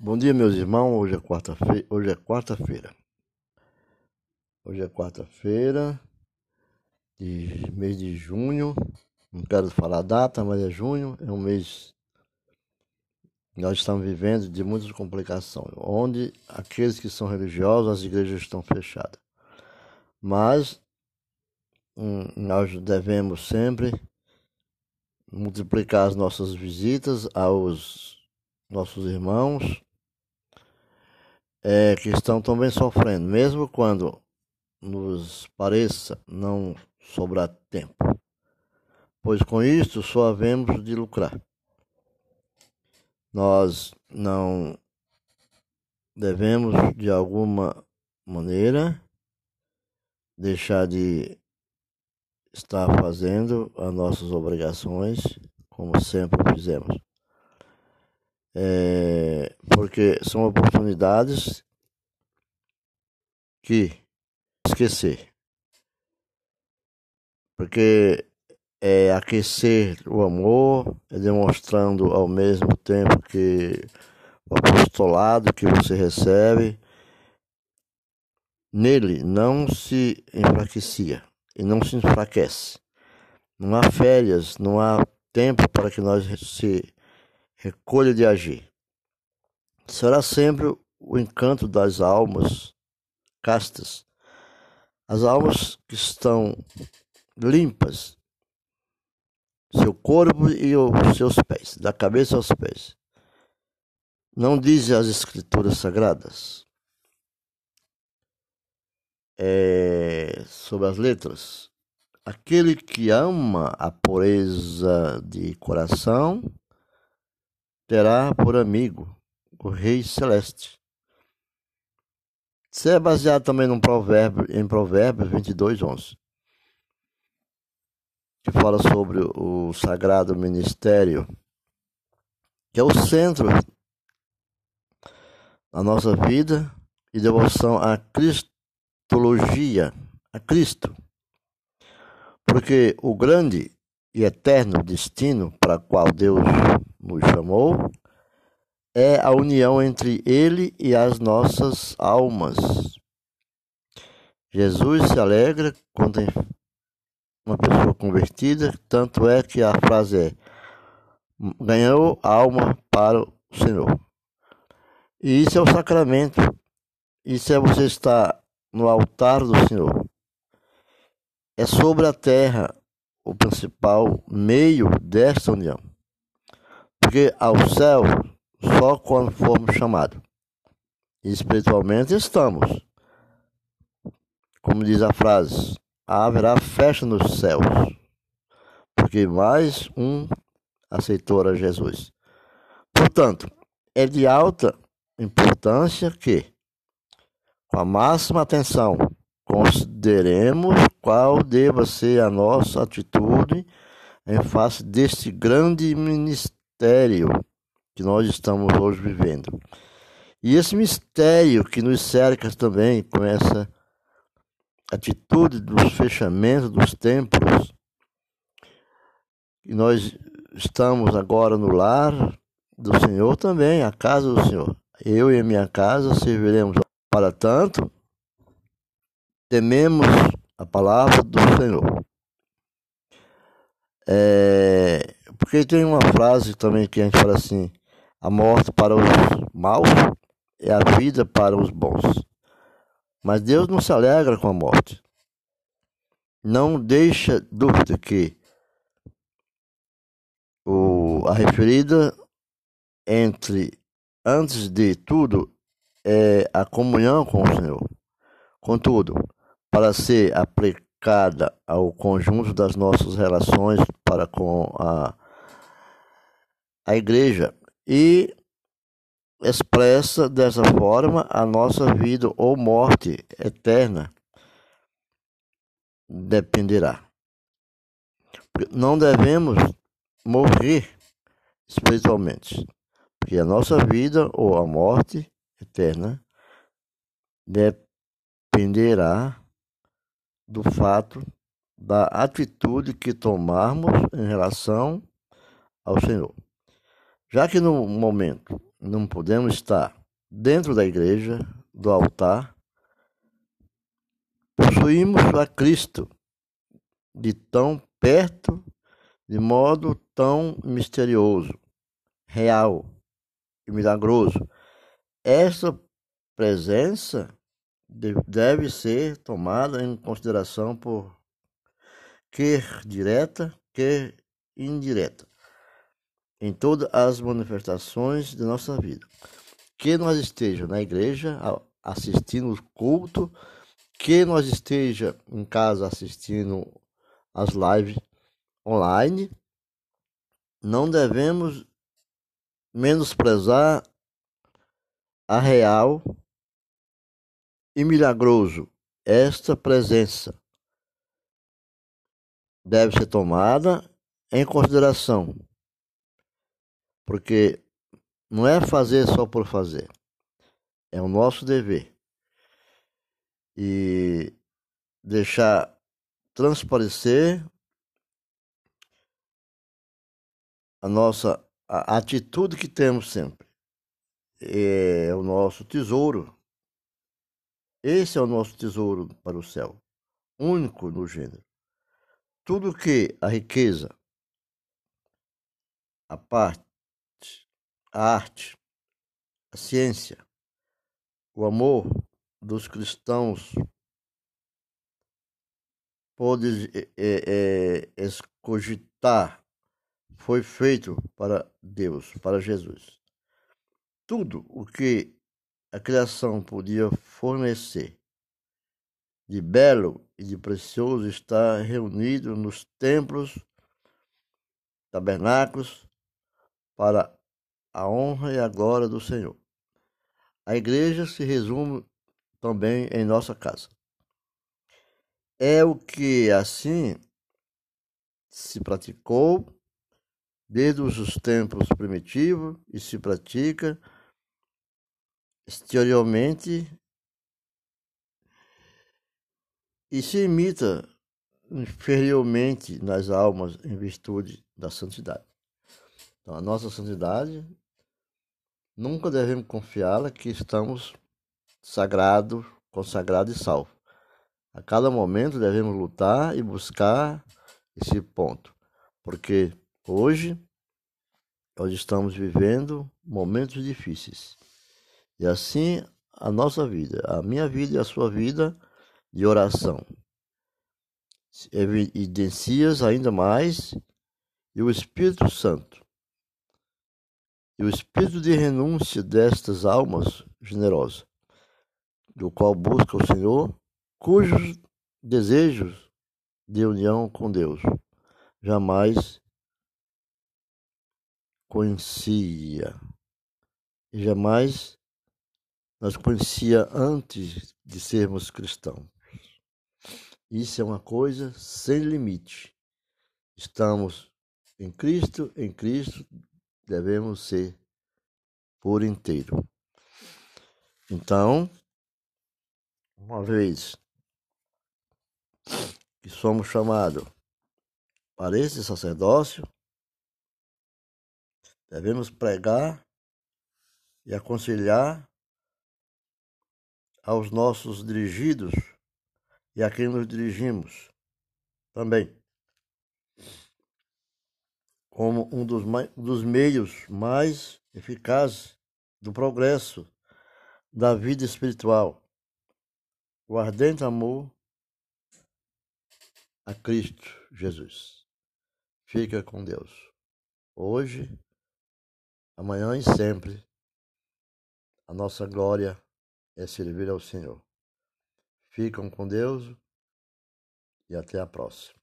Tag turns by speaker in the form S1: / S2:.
S1: Bom dia, meus irmãos. Hoje é quarta-feira. Hoje é quarta-feira. Hoje é quarta-feira de mês de junho. Não quero falar a data, mas é junho. É um mês que nós estamos vivendo de muitas complicações, onde aqueles que são religiosos, as igrejas estão fechadas. Mas hum, nós devemos sempre multiplicar as nossas visitas aos nossos irmãos é, que estão também sofrendo, mesmo quando nos pareça não sobrar tempo, pois com isto só havemos de lucrar. Nós não devemos, de alguma maneira, deixar de estar fazendo as nossas obrigações, como sempre fizemos é, porque são oportunidades que esquecer. Porque é aquecer o amor, é demonstrando ao mesmo tempo que o apostolado que você recebe, nele não se enfraquecia e não se enfraquece. Não há férias, não há tempo para que nós se recolha de agir. Será sempre o encanto das almas castas, as almas que estão limpas, seu corpo e os seus pés, da cabeça aos pés. Não dizem as escrituras sagradas é, sobre as letras. Aquele que ama a pureza de coração terá por amigo o Rei Celeste. Isso é baseado também num provérbio, em Provérbios 22, 11, que fala sobre o sagrado ministério, que é o centro da nossa vida e devoção à cristologia, a Cristo. Porque o grande e eterno destino para qual Deus nos chamou é a união entre Ele e as nossas almas. Jesus se alegra quando uma pessoa convertida, tanto é que a frase é: ganhou alma para o Senhor. E isso é o sacramento. Isso é você estar no altar do Senhor. É sobre a terra o principal meio desta união. Porque ao céu só quando formos chamados. espiritualmente estamos. Como diz a frase, haverá festa nos céus. Porque mais um aceitou a Jesus. Portanto, é de alta importância que, com a máxima atenção, consideremos qual deva ser a nossa atitude em face deste grande mistério que nós estamos hoje vivendo. E esse mistério que nos cerca também com essa atitude dos fechamentos dos templos, e nós estamos agora no lar do Senhor também, a casa do Senhor. Eu e a minha casa serviremos. Para tanto, tememos a palavra do Senhor. É, porque tem uma frase também que a gente fala assim: a morte para os maus é a vida para os bons. Mas Deus não se alegra com a morte. Não deixa dúvida que o, a referida entre, antes de tudo, é a comunhão com o Senhor. Contudo, para ser aplicada ao conjunto das nossas relações para com a, a igreja e expressa dessa forma a nossa vida ou morte eterna dependerá. Não devemos morrer espiritualmente, porque a nossa vida ou a morte eterna dependerá do fato da atitude que tomarmos em relação ao Senhor. Já que no momento não podemos estar dentro da igreja, do altar, possuímos a Cristo de tão perto, de modo tão misterioso, real e milagroso. Essa presença deve ser tomada em consideração por quer direta, quer indireta, em todas as manifestações de nossa vida. Que nós esteja na igreja assistindo o culto, que nós esteja em casa assistindo as lives online, não devemos menosprezar a real e milagroso. Esta presença deve ser tomada em consideração, porque não é fazer só por fazer, é o nosso dever. E deixar transparecer a nossa a atitude que temos sempre. É o nosso tesouro. Esse é o nosso tesouro para o céu, único no gênero. Tudo que a riqueza, a parte, a arte, a ciência, o amor dos cristãos pode é, é, escogitar foi feito para Deus, para Jesus. Tudo o que a criação podia fornecer de belo e de precioso está reunido nos templos, tabernáculos, para a honra e a glória do Senhor. A igreja se resume também em nossa casa. É o que assim se praticou desde os tempos primitivos e se pratica exteriormente e se imita inferiormente nas almas em virtude da santidade. Então, a nossa santidade nunca devemos confiá-la que estamos sagrados, consagrados e salvos. A cada momento devemos lutar e buscar esse ponto, porque hoje nós estamos vivendo momentos difíceis. E assim a nossa vida, a minha vida e a sua vida de oração. Evidencias ainda mais e o Espírito Santo. E o espírito de renúncia destas almas generosas, do qual busca o Senhor, cujos desejos de união com Deus jamais conhecia, e jamais nós conhecia antes de sermos cristãos. Isso é uma coisa sem limite. Estamos em Cristo, em Cristo devemos ser por inteiro. Então, uma vez que somos chamados para esse sacerdócio, devemos pregar e aconselhar aos nossos dirigidos e a quem nos dirigimos também, como um dos, dos meios mais eficazes do progresso da vida espiritual, o ardente amor a Cristo Jesus. Fica com Deus, hoje, amanhã e sempre. A nossa glória é servir ao Senhor. Ficam com Deus e até a próxima.